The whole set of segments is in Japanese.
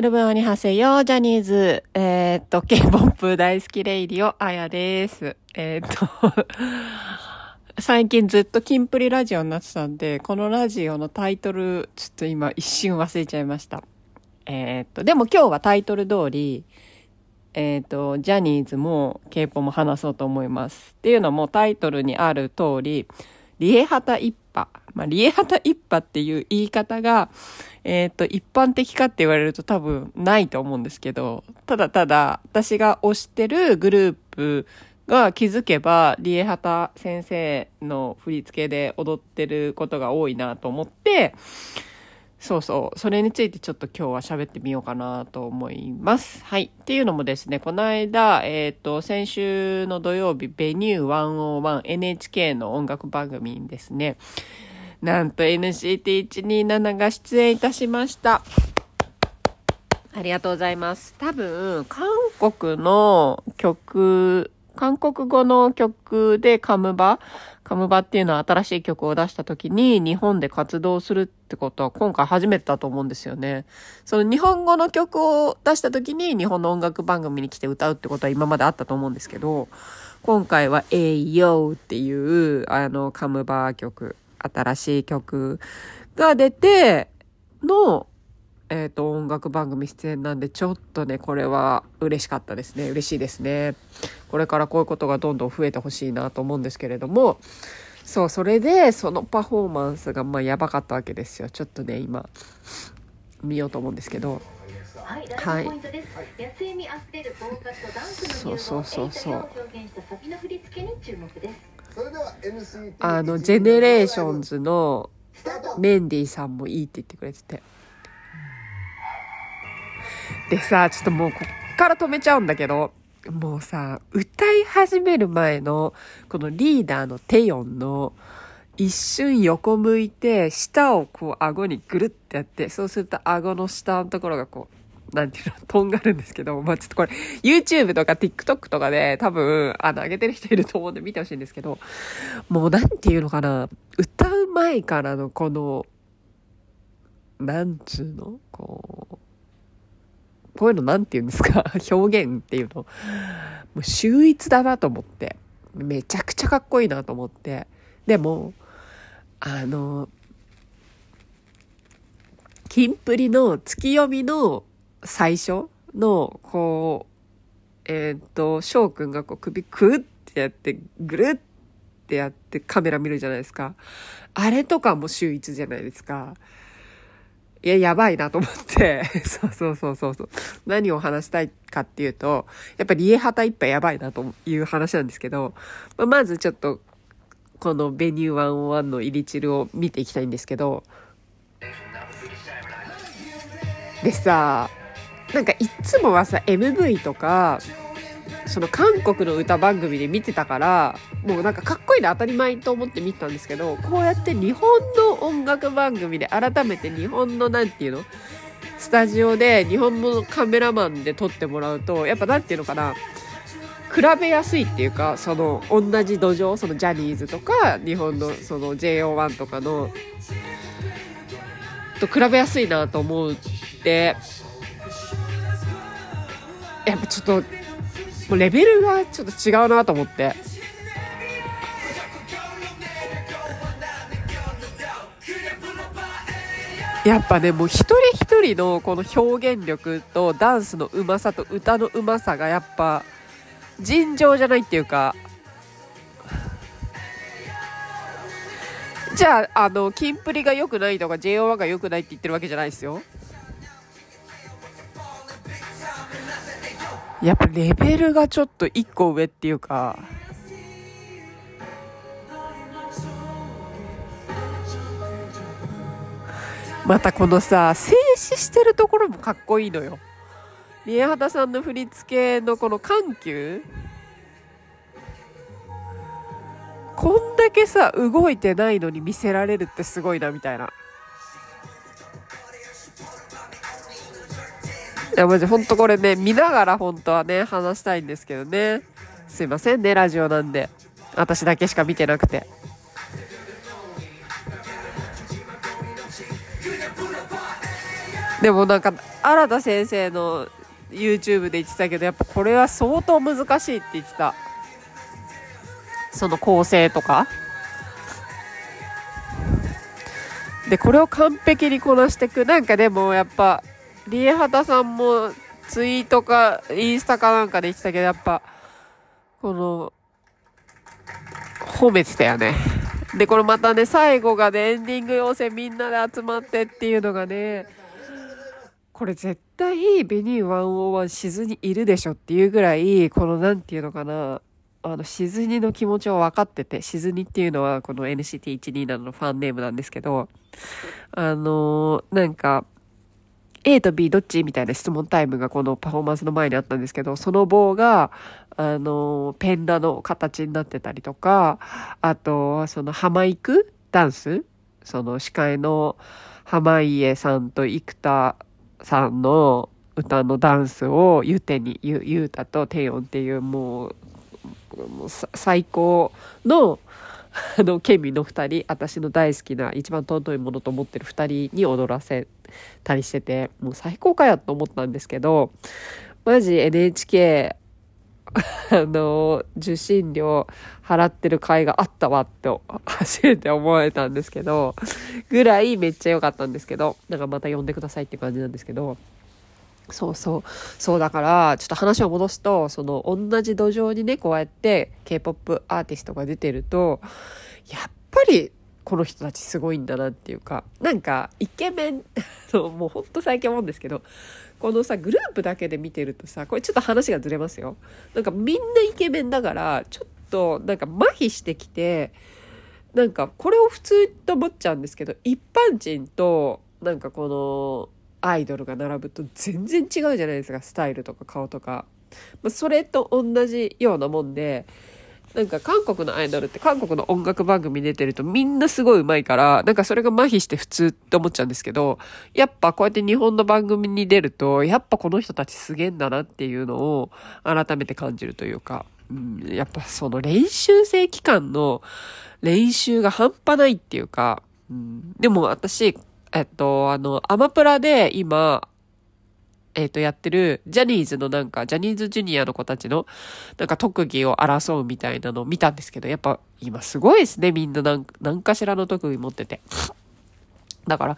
여러분 안녕하세요、ジャニーズ。えー、っと、K-POP 大好き radio、あやです。えー、っと、最近ずっとキンプリラジオになってたんで、このラジオのタイトル、ちょっと今一瞬忘れちゃいました。えー、っと、でも今日はタイトル通り、えっ、と、ジャニーズも K-POP も話そうと思います。っていうのもタイトルにある通り、リエハタ一派。まあ、リエハタ一派っていう言い方が、えっ、ー、と、一般的かって言われると多分ないと思うんですけど、ただただ私が推してるグループが気づけば、リエハタ先生の振り付けで踊ってることが多いなと思って、そうそう。それについてちょっと今日は喋ってみようかなと思います。はい。っていうのもですね、この間、えっ、ー、と、先週の土曜日、ベニュー 101NHK の音楽番組にですね、なんと NCT127 が出演いたしました。ありがとうございます。多分、韓国の曲、韓国語の曲でカムバカムバっていうのは新しい曲を出した時に日本で活動するってことは今回初めてだと思うんですよね。その日本語の曲を出した時に日本の音楽番組に来て歌うってことは今まであったと思うんですけど、今回は Ayo っていうあのカムバ曲、新しい曲が出てのえっ、ー、と、音楽番組出演なんで、ちょっとね、これは嬉しかったですね。嬉しいですね。これからこういうことがどんどん増えてほしいなと思うんですけれども、そう、それで、そのパフォーマンスが、まあ、やばかったわけですよ。ちょっとね、今、見ようと思うんですけど。はい。はい、そうそうそうそう。あの、あのジェネレーションズのメンディーさんもいいって言ってくれてて。でさ、ちょっともうこっから止めちゃうんだけど、もうさ、歌い始める前の、このリーダーのテヨンの、一瞬横向いて、舌をこう顎にぐるってやって、そうすると顎の下のところがこう、なんていうの、とんがるんですけど、まあちょっとこれ、YouTube とか TikTok とかで多分、あの、上げてる人いると思うんで見てほしいんですけど、もうなんていうのかな、歌う前からのこの、なんつうのこう、こういうのなんて言うんですか表現っていうの。もう秀逸だなと思って。めちゃくちゃかっこいいなと思って。でも、あの、キンプリの月読みの最初の、こう、えっ、と、翔くんがこう首クッってやって、ぐるってやってカメラ見るじゃないですか。あれとかも秀逸じゃないですか。いや、やばいなと思って、そうそうそうそうそう。何を話したいかっていうと、やっぱり家旗一杯やばいなという話なんですけど、まあ、まずちょっと、このベニュー101の入りチルを見ていきたいんですけど、でさ、なんかいつもはさ、MV とか、その韓国の歌番組で見てたから、もうなんかかっこいいの当たり前と思って見てたんですけど、こうやって日本の音楽番組で改めて日本のなんていうのスタジオで日本のカメラマンで撮ってもらうと、やっぱなんていうのかな、比べやすいっていうか、その同じ土壌、そのジャニーズとか、日本のその JO1 とかの、と比べやすいなと思って、やっぱちょっともうレベルがちょっと違うなと思って。やっぱね、もう一人一人のこの表現力とダンスのうまさと歌のうまさがやっぱ尋常じゃないっていうか、じゃあ、あの、キンプリが良くないとか JO1 が良くないって言ってるわけじゃないですよ。やっぱレベルがちょっと一個上っていうか、またこのさ、静止してるところもかっこいいのよ。宮畑さんの振り付けのこの緩急こんだけさ、動いてないのに見せられるってすごいな、みたいな。や、マジ、ほんとこれね、見ながら本当はね、話したいんですけどね。すいませんね、ラジオなんで。私だけしか見てなくて。でもなんか、新田先生の YouTube で言ってたけど、やっぱこれは相当難しいって言ってた。その構成とか。で、これを完璧にこなしていく。なんかでもやっぱ、リエハタさんもツイートかインスタかなんかで言ってたけど、やっぱ、この、褒めてたよね。で、これまたね、最後がね、エンディング要請みんなで集まってっていうのがね、これ絶対ベニー101しずにいるでしょっていうぐらい、このなんていうのかな、あの、しずにの気持ちを分かってて、しずにっていうのはこの NCT127 のファンネームなんですけど、あのー、なんか、A と B どっちみたいな質問タイムがこのパフォーマンスの前にあったんですけど、その棒が、あの、ペンラの形になってたりとか、あと、その浜行くダンスその司会の濱家さんと生田さんの歌のダンスをゆてに、ゆ、ゆうたとテヨンっていう、もう最高の、あの、ケミの二人、私の大好きな、一番尊いものと思ってる二人に踊らせたりしてて、もう最高かよと思ったんですけど、マジ NHK、あの、受信料払ってる会があったわって初めて思えたんですけど、ぐらいめっちゃ良かったんですけど、なんかまた呼んでくださいって感じなんですけど、そうそう。そうだから、ちょっと話を戻すと、その同じ土壌にね、こうやって K-POP アーティストが出てると、やっぱりこの人たちすごいんだなっていうか、なんかイケメン、もうほんと最近思うんですけど、このさ、グループだけで見てるとさ、これちょっと話がずれますよ。なんかみんなイケメンだから、ちょっとなんか麻痺してきて、なんかこれを普通と思っちゃうんですけど、一般人と、なんかこの、アイドルが並ぶと全然違うじゃないですかスタイルとか顔とか、まあ、それと同じようなもんでなんか韓国のアイドルって韓国の音楽番組出てるとみんなすごい上手いからなんかそれが麻痺して普通って思っちゃうんですけどやっぱこうやって日本の番組に出るとやっぱこの人たちすげえんだなっていうのを改めて感じるというか、うん、やっぱその練習生期間の練習が半端ないっていうか、うん、でも私えっと、あの、アマプラで今、えっ、と、やってる、ジャニーズのなんか、ジャニーズジュニアの子たちの、なんか特技を争うみたいなのを見たんですけど、やっぱ、今すごいですね、みんななん何かしらの特技持ってて。だから、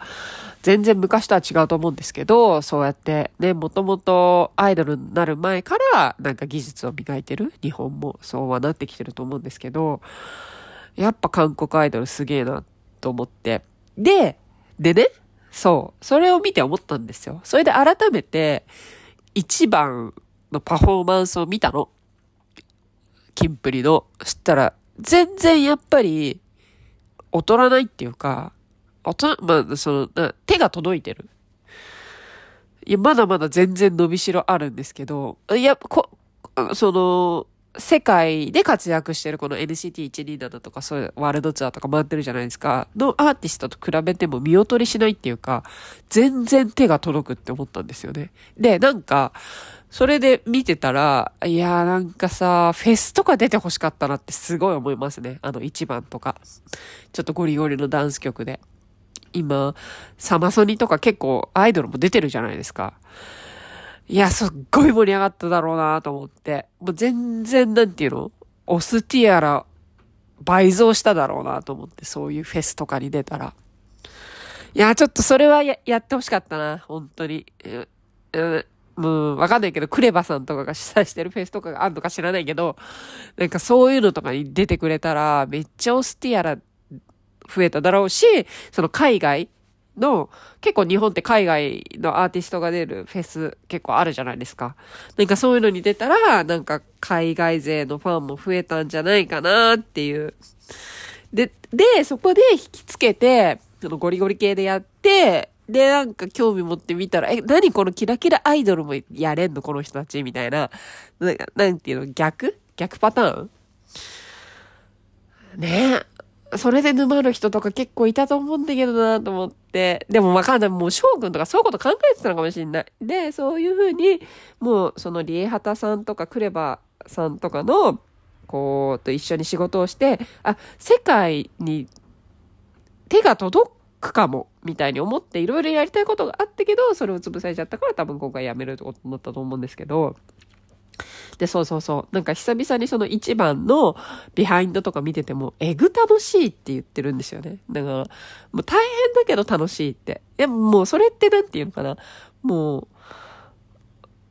全然昔とは違うと思うんですけど、そうやってね、もともとアイドルになる前から、なんか技術を磨いてる、日本もそうはなってきてると思うんですけど、やっぱ韓国アイドルすげえなと思って。で、でね、そう。それを見て思ったんですよ。それで改めて、一番のパフォーマンスを見たの。キンプリの。そしたら、全然やっぱり、劣らないっていうか、大まあ、その、手が届いてる。いや、まだまだ全然伸びしろあるんですけど、いや、こ、その、世界で活躍してるこの NCT127 とかそういうワールドツアーとか回ってるじゃないですか。のアーティストと比べても見劣りしないっていうか、全然手が届くって思ったんですよね。で、なんか、それで見てたら、いやーなんかさ、フェスとか出て欲しかったなってすごい思いますね。あの1番とか。ちょっとゴリゴリのダンス曲で。今、サマソニとか結構アイドルも出てるじゃないですか。いや、すっごい盛り上がっただろうなと思って。もう全然、なんていうの？オスティアラ倍増しただろうなと思って、そういうフェスとかに出たら。いや、ちょっとそれはややってほしかったな、本当に。うもう、わかんないけど、クレバさんとかが主催してるフェスとかがあるのか知らないけど、なんかそういうのとかに出てくれたら、めっちゃオスティアラ増えただろうし、その海外の、結構日本って海外のアーティストが出るフェス結構あるじゃないですか。なんかそういうのに出たら、なんか海外勢のファンも増えたんじゃないかなっていう。で、で、そこで引きつけて、そのゴリゴリ系でやって、で、なんか興味持ってみたら、え、何このキラキラアイドルもやれんのこの人たちみたいな。ななんていうの逆？逆パターン？ねえ。それで沼る人とか結構いたと思うんだけどなと思って。でもわかんない。もう翔くんとかそういうこと考えてたのかもしれない。で、そういうふうに、もうそのリエハタさんとかクレバさんとかの、こう、と一緒に仕事をして、あ、世界に手が届くかも、みたいに思っていろいろやりたいことがあったけど、それを潰されちゃったから多分今回やめるってことになったと思うんですけど、で、そうそうそう。なんか久々にその一番のビハインドとか見てても、えぐ楽しいって言ってるんですよね。だから、もう大変だけど楽しいって。でももうそれってなんていうのかな。も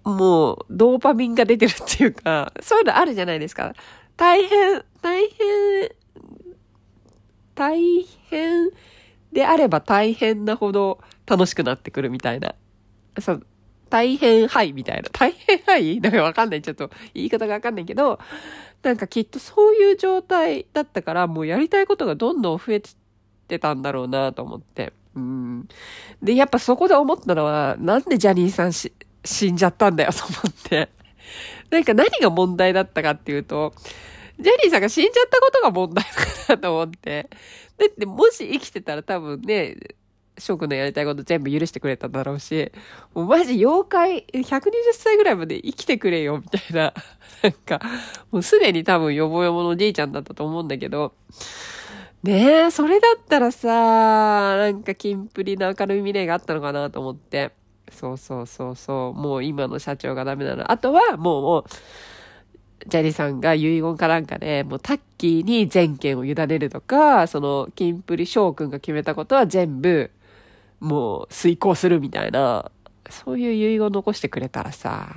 う、もう、ドーパミンが出てるっていうか、そういうのあるじゃないですか。大変、大変、大変であれば大変なほど楽しくなってくるみたいな。そう、大変はいみたいな。大変はい？なんかわかんない。ちょっと言い方がわかんないけど、なんかきっとそういう状態だったから、もうやりたいことがどんどん増えてたんだろうなと思って。うん。で、やっぱそこで思ったのは、なんでジャニーさんし死んじゃったんだよと思って。なんか何が問題だったかっていうと、ジャニーさんが死んじゃったことが問題だなと思って。だってもし生きてたら多分ね、翔くんのやりたいこと全部許してくれただろうし、もうマジ妖怪、120歳ぐらいまで生きてくれよ、みたいな。なんか、もうすでに多分ヨボヨボのじいちゃんだったと思うんだけど、ねえ、それだったらさ、なんかキンプリの明るい未来があったのかなと思って。そうそうそうそう。もう今の社長がダメなの。あとはもう、もう、ジャニーさんが遺言かなんかで、もうタッキーに全権を委ねるとか、その、キンプリ翔くんが決めたことは全部、もう遂行するみたいな、そういう遺言を残してくれたらさ、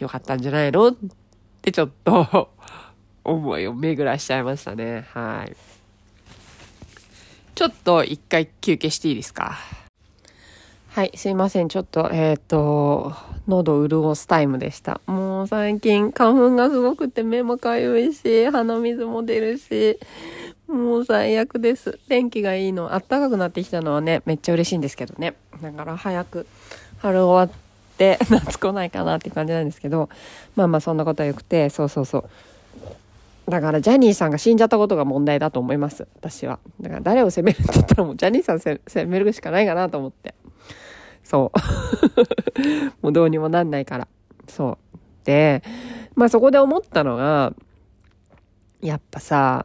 よかったんじゃないの？ってちょっと 思いを巡らしちゃいましたね。はい。ちょっと一回休憩していいですか？はい、すいません。ちょっと、えっ、ー、と、喉潤すタイムでした。もう最近花粉がすごくて目もかゆいし、鼻水も出るし、もう最悪です。天気がいいの、暖かくなってきたのはね、めっちゃ嬉しいんですけどね。だから早く春終わって 夏来ないかなって感じなんですけど、まあまあそんなことはよくて、そうそうそう。だからジャニーさんが死んじゃったことが問題だと思います。私は。だから誰を責めるって言ったらもうジャニーさん責めるしかないかなと思って。そう。もうどうにもなんないから。そう。で、まあそこで思ったのが、やっぱさ、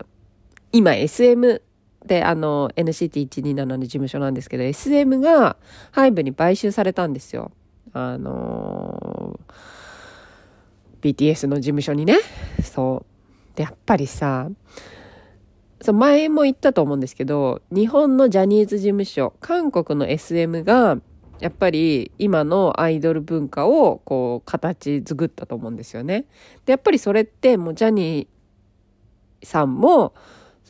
今 SM で、あの、NCT127 の事務所なんですけど、SM がハイブに買収されたんですよ。あのー、BTS の事務所にね。そう。で、やっぱりさ、そう前も言ったと思うんですけど、日本のジャニーズ事務所、韓国の SM が、やっぱり今のアイドル文化をこう形作ったと思うんですよね。で、やっぱりそれってもうジャニーさんも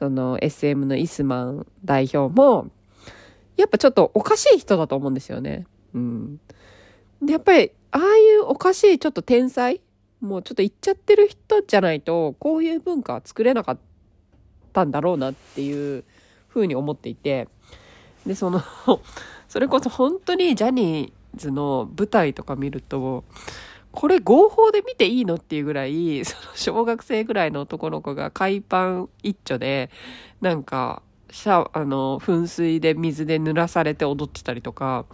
その SM のイスマン代表も、やっぱちょっとおかしい人だと思うんですよね。うん。で、やっぱり、ああいうおかしいちょっと天才もうちょっと言っちゃってる人じゃないと、こういう文化は作れなかったんだろうなっていうふうに思っていて、で、その それこそ本当にジャニーズの舞台とか見ると、これ合法で見ていいのっていうぐらい、その小学生ぐらいの男の子が海パン一丁で、なんか、シャあの、噴水で水で濡らされて踊ってたりとか、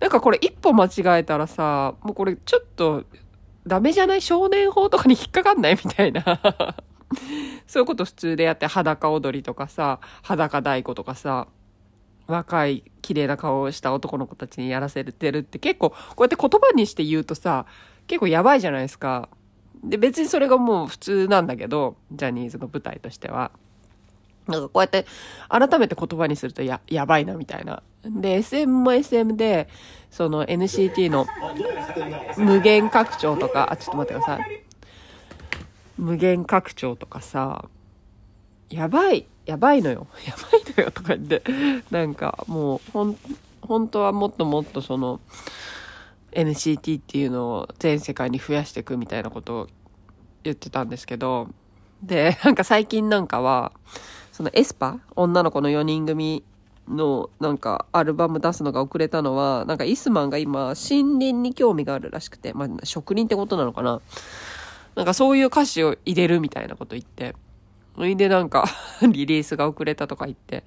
なんかこれ一歩間違えたらさ、もうこれちょっとダメじゃない少年法とかに引っかかんないみたいな。そういうこと普通でやって裸踊りとかさ、裸太鼓とかさ、若い綺麗な顔をした男の子たちにやらせてるって結構こうやって言葉にして言うとさ、結構やばいじゃないですか。で、別にそれがもう普通なんだけど、ジャニーズの舞台としては。なんかこうやって改めて言葉にするとや、やばいなみたいな。で、SM も SM で、その NCT の無限拡張とか、あ、ちょっと待ってください。無限拡張とかさ、やばい、やばいのよ。やばいのよとか言って。なんかもう、ほん、本当はもっともっとその、NCT っていうのを全世界に増やしていくみたいなことを言ってたんですけど、で、なんか最近なんかは、そのエスパ女の子の4人組のなんかアルバム出すのが遅れたのは、なんかイスマンが今森林に興味があるらしくて、まあ職人ってことなのかな。なんかそういう歌詞を入れるみたいなこと言って。それでなんか リリースが遅れたとか言って。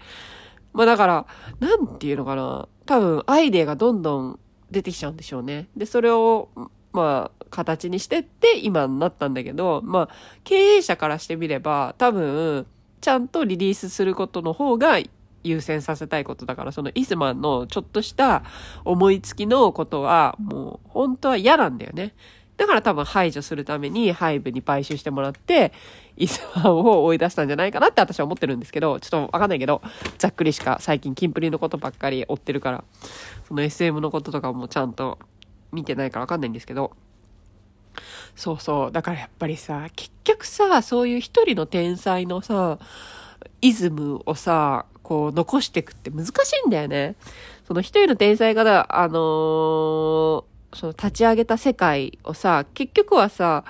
まあだから、なんていうのかな。多分アイデアがどんどん出てきちゃうんでしょうね。で、それを、まあ、形にしてって今になったんだけど、まあ、経営者からしてみれば、多分、ちゃんとリリースすることの方が優先させたいことだから、そのイスマンのちょっとした思いつきのことは、もう本当は嫌なんだよね。だから多分排除するためにハイブに買収してもらって、イスマンを追い出したんじゃないかなって私は思ってるんですけど、ちょっとわかんないけど、ざっくりしか最近キンプリのことばっかり追ってるから、その SM のこととかもちゃんと見てないからわかんないんですけど、そうそう。だからやっぱりさ、結局さ、そういう一人の天才のさ、イズムをさ、こう残していくって難しいんだよね。その一人の天才が、あのー、その立ち上げた世界をさ、結局はさ、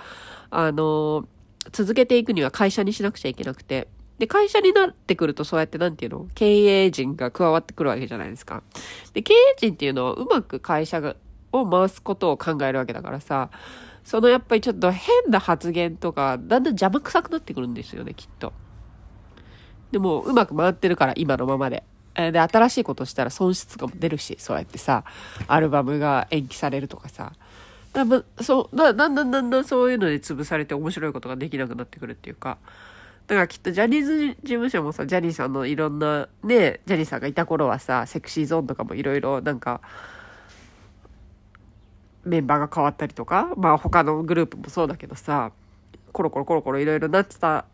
あの、続けていくには会社にしなくちゃいけなくて。で、会社になってくるとそうやってなんていうの？経営陣が加わってくるわけじゃないですか。で、経営陣っていうのはうまく会社がを回すことを考えるわけだからさ、そのやっぱりちょっと変な発言とか、だんだん邪魔くさくなってくるんですよね、きっと。でも、うまく回ってるから、今のままで。で、新しいことしたら損失が出るし、そうやってさ、アルバムが延期されるとかさ。だそうだだんだんだんだんそういうので潰されて面白いことができなくなってくるっていうか。だからきっとジャニーズ事務所もさ、ジャニーさんのいろんな、ね、ジャニーさんがいた頃はさ、セクシーゾーンとかもいろいろなんか、メンバーが変わったりとか、まあ他のグループもそうだけどさ、コロコロコロコロいろいろなってた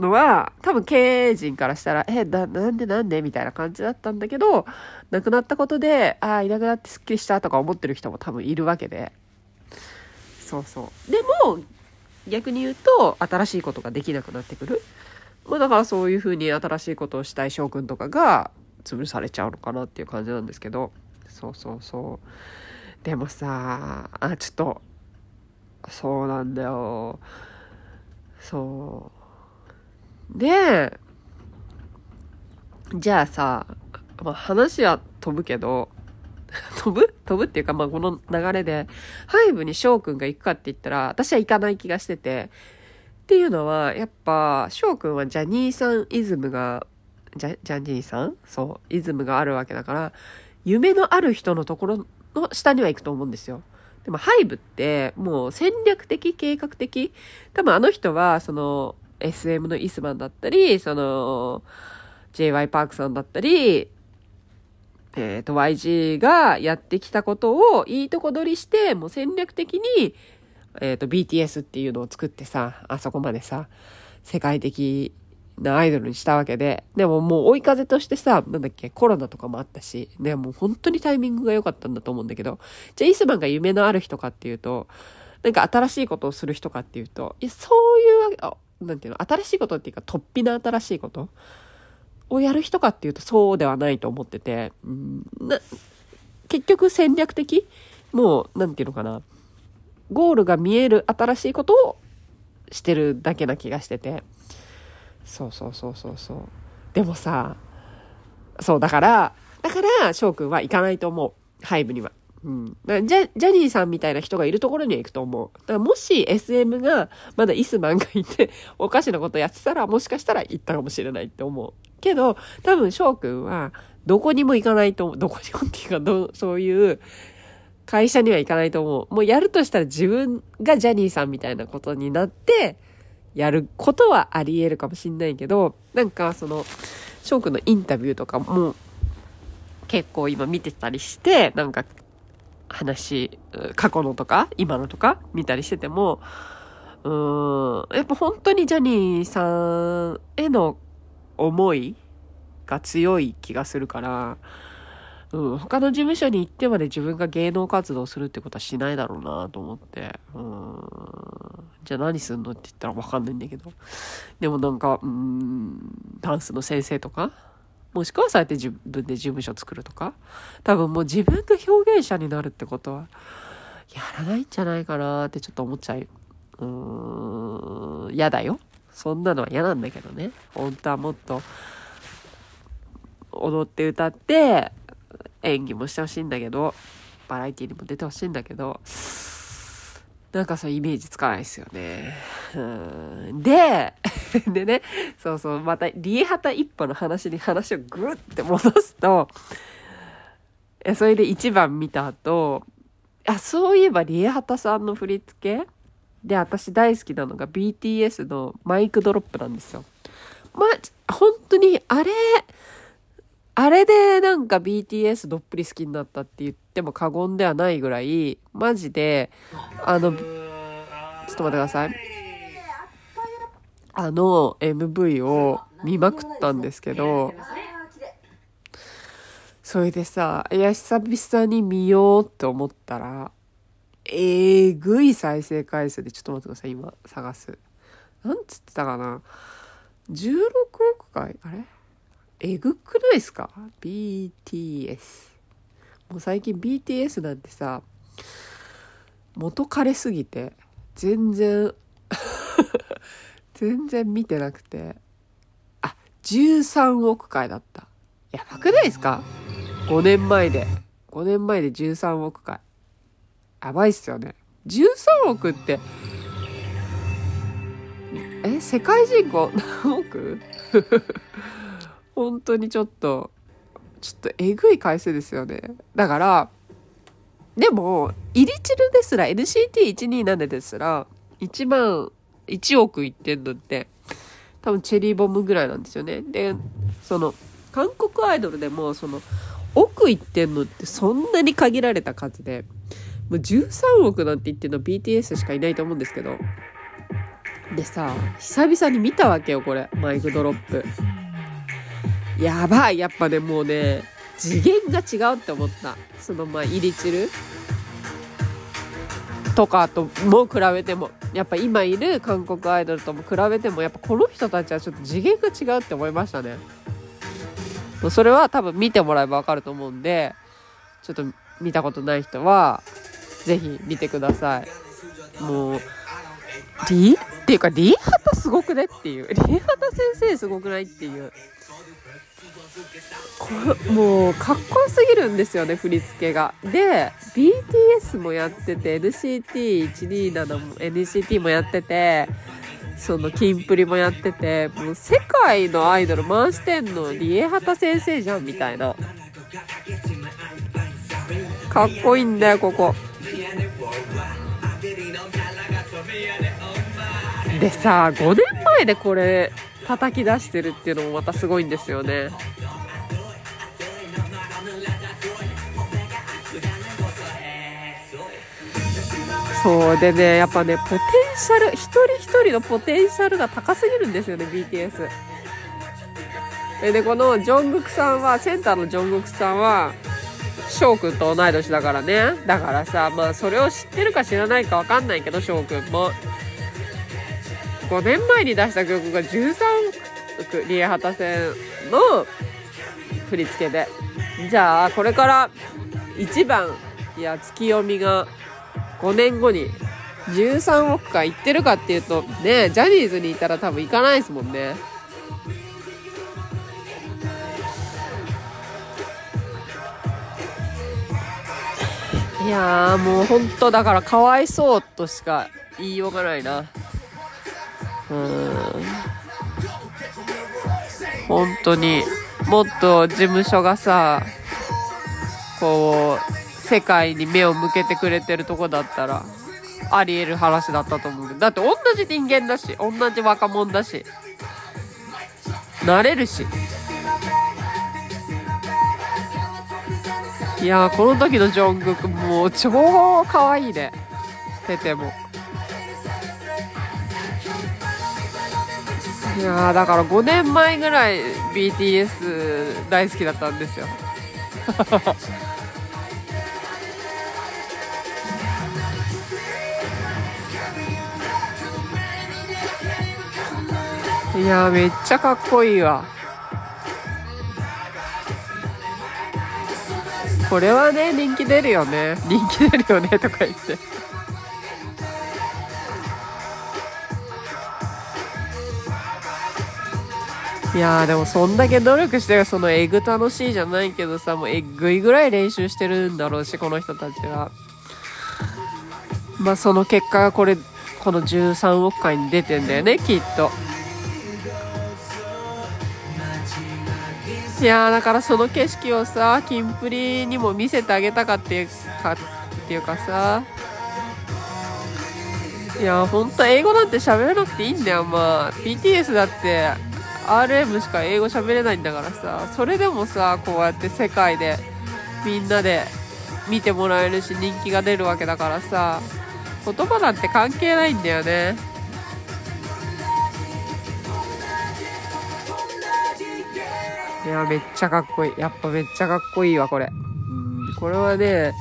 のは、多分経営陣からしたら、え、な、なんでなんでみたいな感じだったんだけど、亡くなったことで、ああ、いなくなってスッキリしたとか思ってる人も多分いるわけで。そうそう。でも、逆に言うと、新しいことができなくなってくる。まあだからそういうふうに新しいことをしたい将軍とかが潰されちゃうのかなっていう感じなんですけど。そうそうそう。でもさ、あ、ちょっと、そうなんだよ。そう。で、じゃあさ、まあ、話は飛ぶけど、飛ぶ？飛ぶっていうか、まあ、この流れで、ハイブに翔くんが行くかって言ったら、私は行かない気がしてて、っていうのは、やっぱ、翔くんはジャニーさんイズムが、ジャ、ジャニーさん？そう、イズムがあるわけだから、夢のある人のところの下には行くと思うんですよ。でも、ハイブって、もう戦略的、計画的。多分あの人は、その、SM のイスマンだったり、その、JY パークさんだったり、えっ、ー、と、YG がやってきたことをいいとこ取りして、もう戦略的に、えっ、ー、と、BTS っていうのを作ってさ、あそこまでさ、世界的なアイドルにしたわけで、でももう追い風としてさ、なんだっけ、コロナとかもあったし、ね、もう本当にタイミングが良かったんだと思うんだけど、じゃあイスマンが夢のある人かっていうと、なんか新しいことをする人かっていうと、いや、そういう、なんていうの、新しいことっていうか、突飛な新しいこと？をやる人かっていうと、そうではないと思ってて、うん、な結局戦略的もう、なんていうのかな、ゴールが見える新しいことをしてるだけな気がしてて。そうそうそうそうそう。でもさ、そうだから、だから、翔くんは行かないと思う。ハイブには。うん。ジャ、ジャニーさんみたいな人がいるところには行くと思う。だからもし SM が、まだイスマンがいて、おかしなことやってたら、もしかしたら行ったかもしれないって思う。けど、多分翔くんは、どこにも行かないと思う。どこにもっていうか、どそういう、会社には行かないと思う。もうやるとしたら自分がジャニーさんみたいなことになって、やることはあり得るかもしんないけど、なんかその、翔くんのインタビューとかも、結構今見てたりして、なんか話、過去のとか、今のとか見たりしてても、うーん、やっぱ本当にジャニーさんへの思いが強い気がするから、うん、他の事務所に行ってまで自分が芸能活動するってことはしないだろうなと思って、うん、じゃあ何すんのって言ったらわかんないんだけど。でもなんか、うん、ダンスの先生とか、もしくはそうやって自分で事務所作るとか、多分もう自分が表現者になるってことは、やらないんじゃないかなってちょっと思っちゃう。うーん、嫌だよ。そんなのは嫌なんだけどね。本当はもっと、踊って歌って、演技もしてほしいんだけど、バラエティにも出てほしいんだけど、なんかそういうイメージつかないですよね。で、でね、そうそう、また、リエハタ一歩の話に話をグッて戻すと、それで一番見た後、あ、そういえばリエハタさんの振り付けで、私大好きなのが BTS のマイクドロップなんですよ。ま、本当に、あれ、あれでなんか BTS どっぷり好きになったって言っても過言ではないぐらい、マジで、あの、ちょっと待ってください。あの MV を見まくったんですけど、それでさ、いや、久々に見ようって思ったら、えぐい再生回数で、ちょっと待ってください、今、探す。なんつってたかな？16億回あれ？えぐくないですか ?BTS。もう最近 BTS なんてさ、元彼すぎて、全然全然見てなくて。あ、13億回だった。やばくないですか ?5 年前で。5年前で13億回。やばいっすよね。13億って、え、世界人口何億？本当にちょっと、ちょっとえぐい回数ですよね。だから、でも、イリチルですら、NCT127 ですら、1万1億いってんのって、多分チェリーボムぐらいなんですよね。で、その、韓国アイドルでも、その、億いってんのってそんなに限られた数で、もう13億なんて言ってんの BTS しかいないと思うんですけど、でさ、久々に見たわけよ、これ。マイクドロップ。やばい。やっぱね、もうね、次元が違うって思った。その、まあ、イリチルとかとも比べても。やっぱ今いる韓国アイドルとも比べても、やっぱこの人たちはちょっと次元が違うって思いましたね。それは多分見てもらえばわかると思うんで、ちょっと見たことない人は、ぜひ見てください。もう、リっていうか、リーハタすごくねっていう。リーハタ先生すごくないっていう。こもうかっこよすぎるんですよね振り付けが。で BTS もやってて NCT127 も NCT もやっててそのキンプリもやっててもう世界のアイドル回してんのリエハタ先生じゃんみたいな。かっこいいんだよここ。でさ5年前でこれ叩き出してるっていうのもまたすごいんですよね。そうでねやっぱねポテンシャル一人一人のポテンシャルが高すぎるんですよね BTS でこのジョングクさんはセンターのジョングクさんは翔くんと同い年だからね。だからさまあそれを知ってるか知らないか分かんないけど翔くんも。5年前に出した曲が13億リエハタ戦の振り付けで。じゃあこれから1番いや月読みが5年後に13億回いってるかっていうとねジャニーズにいたら多分行かないですもんね。いやもう本当だからかわいそうとしか言いようがないな。うん。本当にもっと事務所がさこう世界に目を向けてくれてるとこだったら、あり得る話だったと思うけど。だって同じ人間だし、同じ若者だし、なれるし。いやこの時のジョングクもう超可愛いね。テテも。いやだから5年前ぐらい BTS 大好きだったんですよ。いやめっちゃかっこいいわ。これはね人気出るよね。人気出るよねとか言って。いやでもそんだけ努力してそのエグ楽しいじゃないけどさもうえぐいぐらい練習してるんだろうしこの人たちは。まあその結果がこれこの13億回に出てんだよねきっと。いやだからその景色をさキンプリにも見せてあげたかっていうかっていうかさ。いやほんと英語なんて喋らなくていいんだよまあ。BTS だって RM しか英語喋れないんだからさ。それでもさこうやって世界でみんなで見てもらえるし人気が出るわけだからさ。言葉なんて関係ないんだよね。いやめっちゃかっこいい。やっぱめっちゃかっこいいわこれ。うん。これはね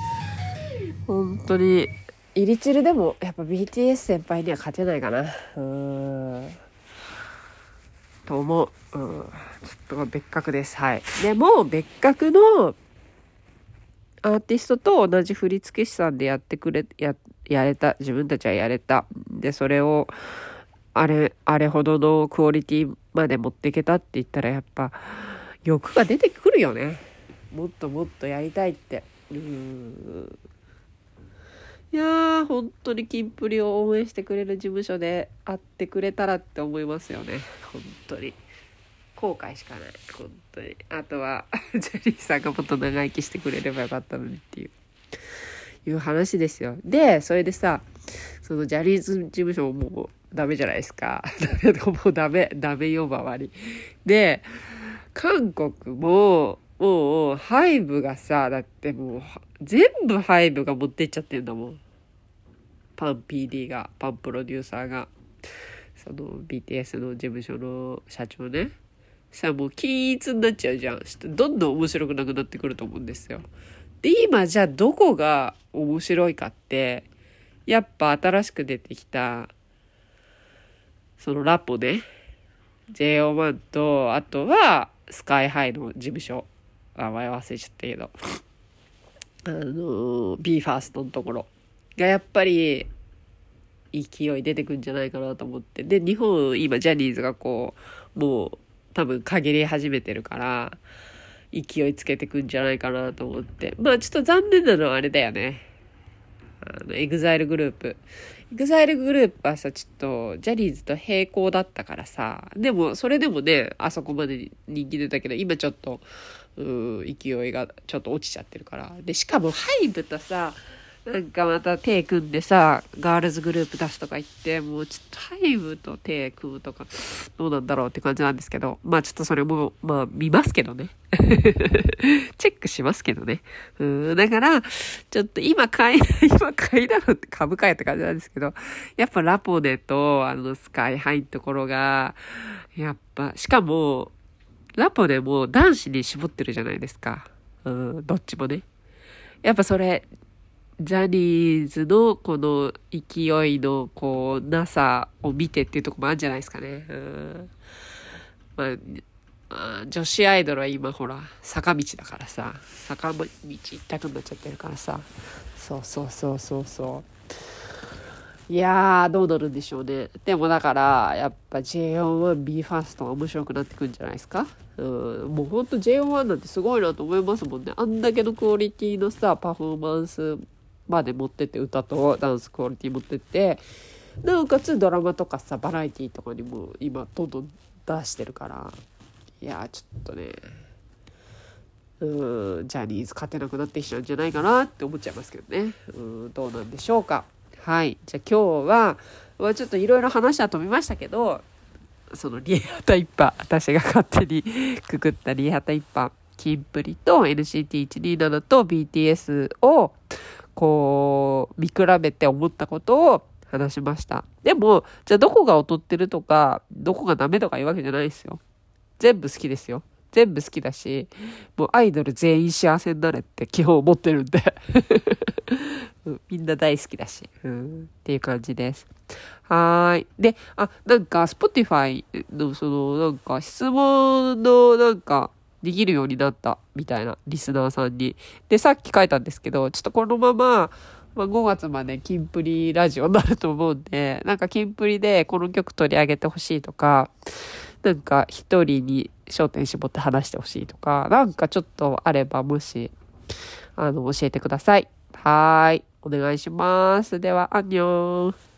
本当に。イリチルでもやっぱ BTS 先輩には勝てないかな。うん。と思う、うん、ちょっと別格です。はい。でも別格のアーティストと同じ振付師さんでやってくれややれた。自分たちはやれた。でそれをあれあれほどのクオリティまで持っていけたって言ったらやっぱ欲が出てくるよね。もっともっとやりたいって。うん。いやー本当にキンプリを応援してくれる事務所で会ってくれたらって思いますよね。本当に。後悔しかない。本当に。あとは ジェリーさんがもっと長生きしてくれればよかったのにっていう。いう話ですよ。でそれでさそのジャニーズ事務所ももうダメじゃないですか。ダメもうダメ。ダメよ周り。で韓国ももう、ハイブがさ、だってもう、全部ハイブが持ってっちゃってんだもん。パン PD が、パンプロデューサーが、その BTS の事務所の社長ね。さもう均一になっちゃうじゃん。どんどん面白くなくなってくると思うんですよ。で、今じゃあどこが面白いかって、やっぱ新しく出てきた、そのラポね。JO1 と、あとは、スカイハイの事務所。名前忘れちゃったけど。あの、BE:FIRST のところがやっぱり勢い出てくんじゃないかなと思って。で、日本、今ジャニーズがこう、もう多分限り始めてるから、勢いつけてくんじゃないかなと思って。まあちょっと残念なのはあれだよね。あの、エグザイルグループ。エグザイルグループはさ、ちょっと、ジャニーズと並行だったからさ、でも、それでもね、あそこまで人気出たけど、今ちょっと、うん勢いがちょっと落ちちゃってるから。で、しかも、ハイブとさ、なんかまた手組んでさ、ガールズグループ出すとか言って、もうちょっとハイブと手組むとか、どうなんだろうって感じなんですけど、まあちょっとそれも、まあ見ますけどね。チェックしますけどね。うん、だから、ちょっと今買い、今買いなのって株買えって感じなんですけど、やっぱラポネと、あの、スカイハイのところが、やっぱ、しかも、ラポネも男子に絞ってるじゃないですか。うん、どっちもね。やっぱそれ、ジャニーズのこの勢いのこうなさを見てっていうとこもあるんじゃないですかね。うん。まあ、女子アイドルは今ほら坂道だからさ。坂道一択になっちゃってるからさ。そうそうそうそうそう。いやーどうなるんでしょうね。でもだからやっぱ JO1BE:FIRST は面白くなってくるんじゃないですか。うん。もうほんと JO1 なんてすごいなと思いますもんね。あんだけのクオリティのさパフォーマンスまで持ってって歌とダンスクオリティ持ってってなおかつドラマとかさバラエティとかにも今どんどん出してるからいやちょっとねうんジャニーズ勝てなくなってきちゃうんじゃないかなって思っちゃいますけどね。うんどうなんでしょうか。はい。じゃあ今日は、まあ、ちょっといろいろ話は飛びましたけどそのリエハタ一派私が勝手にくくったリエハタ一派キンプリと NCT127 と BTS をこう、見比べて思ったことを話しました。でも、じゃあどこが劣ってるとか、どこがダメとかいうわけじゃないですよ。全部好きですよ。全部好きだし、もうアイドル全員幸せになれって基本思ってるんで みんな大好きだし、うん、っていう感じです。はーい。で、あ、なんか、Spotify のその、なんか、質問の、なんか、できるようになったみたいなリスナーさんに。で、さっき書いたんですけど、ちょっとこのまま、まあ、5月までキンプリラジオになると思うんで、なんかキンプリでこの曲取り上げてほしいとか、なんか一人に焦点絞って話してほしいとか、なんかちょっとあればもし、あの、教えてください。はい。お願いします。では、アンニョン。